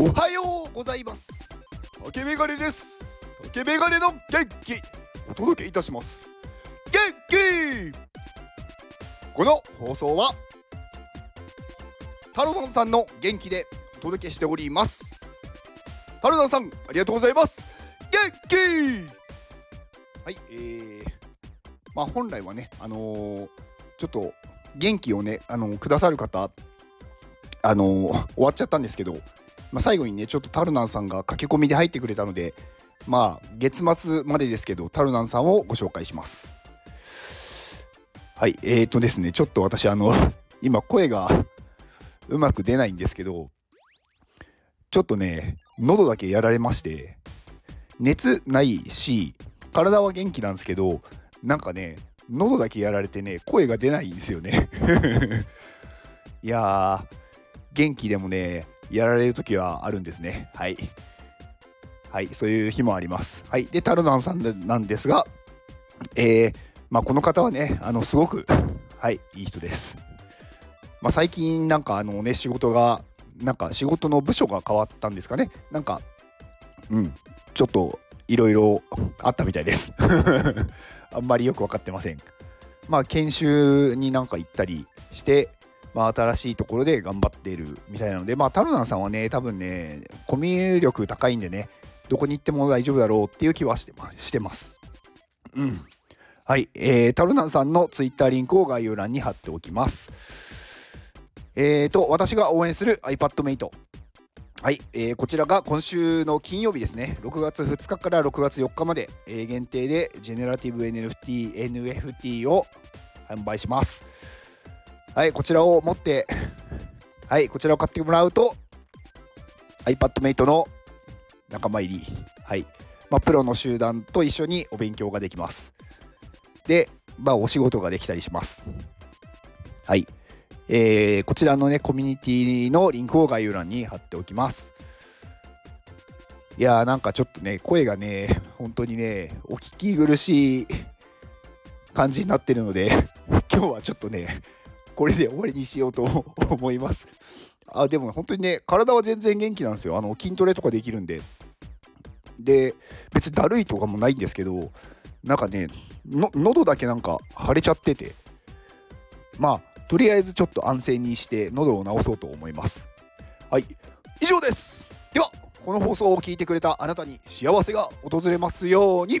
おはようございます。竹メガネです。竹メガネの元気。お届けいたします。元気。この放送はタロダンさんの元気でお届けしております。タロダンさんありがとうございます。元気。はいえー、まあ本来はねあのー、ちょっと元気をねあのー、くださる方あのー、終わっちゃったんですけどまあ、最後にねちょっとタルナンさんが駆け込みで入ってくれたのでまあ月末までですけどタルナンさんをご紹介します。はいえーとですねちょっと私あの 今声がうまく出ないんですけどちょっとね喉だけやられまして熱ないし体は元気なんですけどなんかね喉だけやられてね声が出ないんですよね。いやー元気でもねやられる時はあるんですね。はい。はい、そういう日もあります。はい。で、タルナンさんなんですが、えー、まあ、この方はね、あの、すごく、はい、いい人です。まあ、最近なんかあのね、仕事が、なんか仕事の部署が変わったんですかね。なんか、うん、ちょっといろいろあったみたいです。あんまりよく分かってません。まあ、研修になんか行ったりして、まあ、新しいところで頑張っているみたいなので、まあ、タルナンさんはね、多分ね、コミュ力高いんでね、どこに行っても大丈夫だろうっていう気はしてますしてます。うん。はい、えー、タルナンさんのツイッターリンクを概要欄に貼っておきます。えーと、私が応援する iPadMate。はい、えー、こちらが今週の金曜日ですね、6月2日から6月4日まで、えー、限定でジェネラティブ NFT、NFT を販売します。はい、こちらを持って、はい、こちらを買ってもらうと、iPadMate の仲間入り、はい、まあ、プロの集団と一緒にお勉強ができます。で、まあ、お仕事ができたりします。はい。えー、こちらのね、コミュニティのリンクを概要欄に貼っておきます。いやーなんかちょっとね、声がね、本当にね、お聞き苦しい感じになってるので、今日はちょっとね、これで終わりにしようと 思います。あ、でも本当にね、体は全然元気なんですよ。あの、筋トレとかできるんで。で、別にだるいとかもないんですけど、なんかね、の喉だけなんか腫れちゃってて、まあ、とりあえずちょっと安静にして喉を治そうと思います。はい、以上です。では、この放送を聞いてくれたあなたに幸せが訪れますように。